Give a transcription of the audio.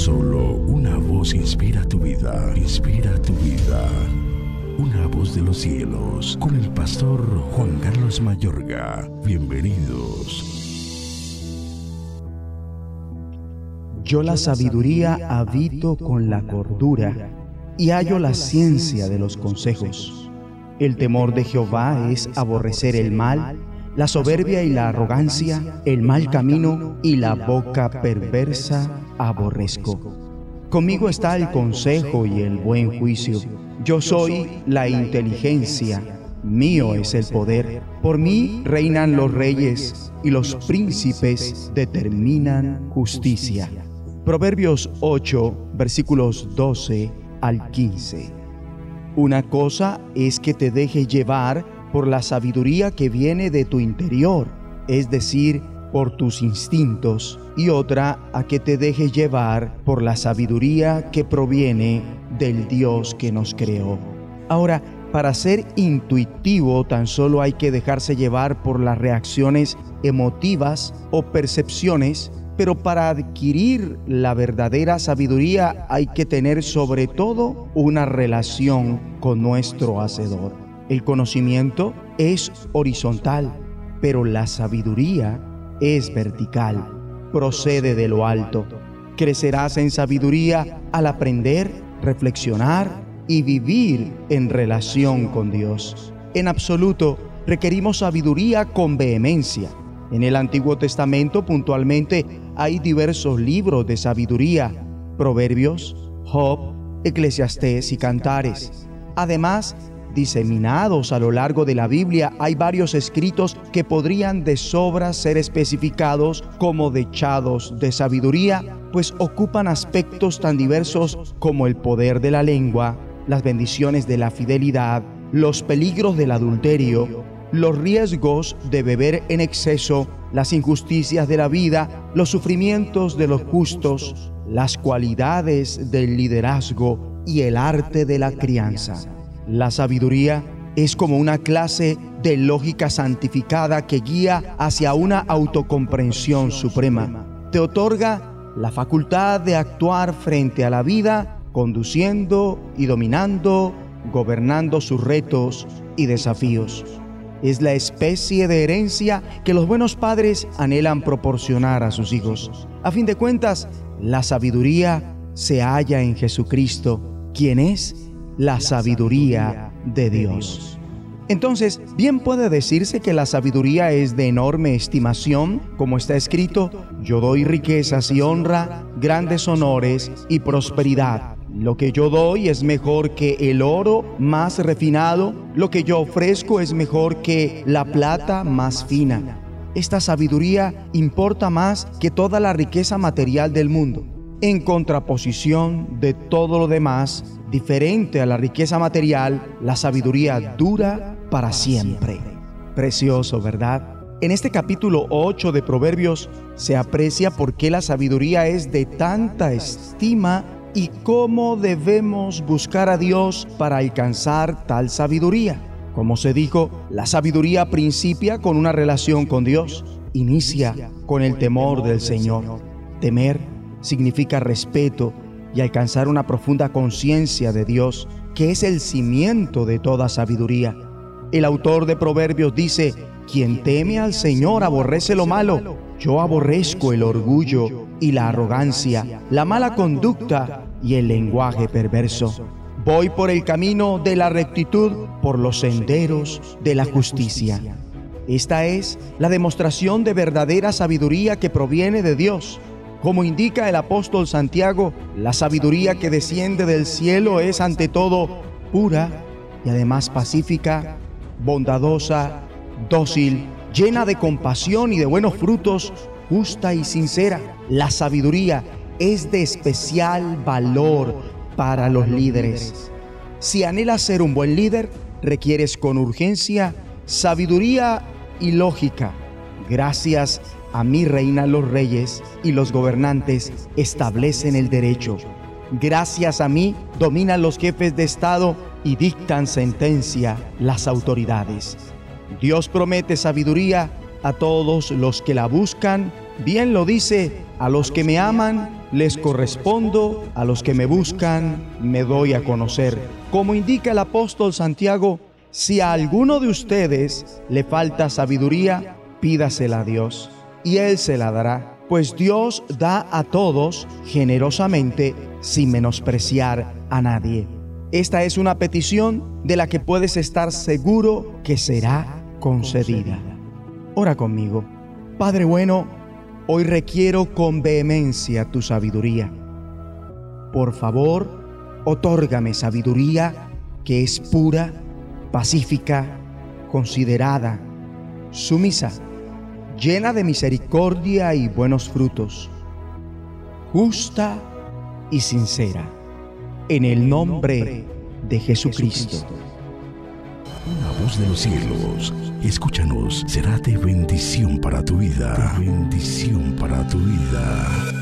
Solo una voz inspira tu vida, inspira tu vida. Una voz de los cielos, con el pastor Juan Carlos Mayorga. Bienvenidos. Yo la sabiduría habito con la cordura y hallo la ciencia de los consejos. El temor de Jehová es aborrecer el mal, la soberbia y la arrogancia, el mal camino y la boca perversa aborrezco. Conmigo está el consejo y el buen juicio. Yo soy la inteligencia, mío es el poder. Por mí reinan los reyes y los príncipes determinan justicia. Proverbios 8, versículos 12 al 15. Una cosa es que te deje llevar por la sabiduría que viene de tu interior, es decir, por tus instintos, y otra a que te dejes llevar por la sabiduría que proviene del Dios que nos creó. Ahora, para ser intuitivo tan solo hay que dejarse llevar por las reacciones emotivas o percepciones, pero para adquirir la verdadera sabiduría hay que tener sobre todo una relación con nuestro Hacedor. El conocimiento es horizontal, pero la sabiduría es vertical, procede de lo alto. Crecerás en sabiduría al aprender, reflexionar y vivir en relación con Dios. En absoluto, requerimos sabiduría con vehemencia. En el Antiguo Testamento puntualmente hay diversos libros de sabiduría, Proverbios, Job, Eclesiastés y Cantares. Además, diseminados a lo largo de la Biblia, hay varios escritos que podrían de sobra ser especificados como dechados de sabiduría, pues ocupan aspectos tan diversos como el poder de la lengua, las bendiciones de la fidelidad, los peligros del adulterio, los riesgos de beber en exceso, las injusticias de la vida, los sufrimientos de los justos, las cualidades del liderazgo y el arte de la crianza. La sabiduría es como una clase de lógica santificada que guía hacia una autocomprensión suprema. Te otorga la facultad de actuar frente a la vida, conduciendo y dominando, gobernando sus retos y desafíos. Es la especie de herencia que los buenos padres anhelan proporcionar a sus hijos. A fin de cuentas, la sabiduría se halla en Jesucristo, quien es la sabiduría de Dios. Entonces, bien puede decirse que la sabiduría es de enorme estimación, como está escrito, yo doy riquezas y honra, grandes honores y prosperidad. Lo que yo doy es mejor que el oro más refinado, lo que yo ofrezco es mejor que la plata más fina. Esta sabiduría importa más que toda la riqueza material del mundo en contraposición de todo lo demás, diferente a la riqueza material, la sabiduría dura para siempre. Precioso, ¿verdad? En este capítulo 8 de Proverbios se aprecia por qué la sabiduría es de tanta estima y cómo debemos buscar a Dios para alcanzar tal sabiduría. Como se dijo, la sabiduría principia con una relación con Dios, inicia con el temor del Señor. Temer significa respeto y alcanzar una profunda conciencia de Dios, que es el cimiento de toda sabiduría. El autor de Proverbios dice, quien teme al Señor aborrece lo malo. Yo aborrezco el orgullo y la arrogancia, la mala conducta y el lenguaje perverso. Voy por el camino de la rectitud, por los senderos de la justicia. Esta es la demostración de verdadera sabiduría que proviene de Dios como indica el apóstol Santiago, la sabiduría que desciende del cielo es ante todo pura y además pacífica, bondadosa, dócil, llena de compasión y de buenos frutos, justa y sincera. La sabiduría es de especial valor para los líderes. Si anhelas ser un buen líder, requieres con urgencia sabiduría y lógica. Gracias a mí reinan los reyes y los gobernantes establecen el derecho. Gracias a mí dominan los jefes de Estado y dictan sentencia las autoridades. Dios promete sabiduría a todos los que la buscan. Bien lo dice, a los que me aman les correspondo, a los que me buscan, me doy a conocer. Como indica el apóstol Santiago, si a alguno de ustedes le falta sabiduría, pídasela a Dios, y Él se la dará, pues Dios da a todos generosamente sin menospreciar a nadie. Esta es una petición de la que puedes estar seguro que será concedida. Ora conmigo. Padre bueno, hoy requiero con vehemencia tu sabiduría. Por favor, otórgame sabiduría que es pura, pacífica, considerada, sumisa, llena de misericordia y buenos frutos, justa y sincera en el nombre de Jesucristo. Una voz de los cielos, escúchanos, será de bendición para tu vida. bendición para tu vida.